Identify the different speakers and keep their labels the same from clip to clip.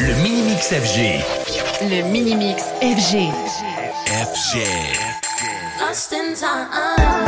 Speaker 1: Le
Speaker 2: mini mix FG.
Speaker 1: Le Minimix FG. FG.
Speaker 2: FG.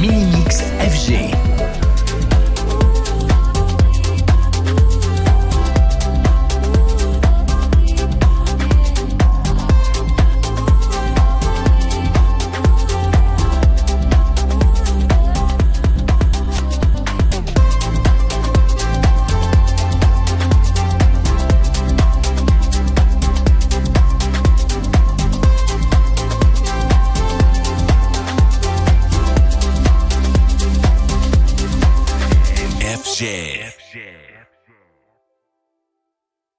Speaker 1: Minimix FG. Jazz.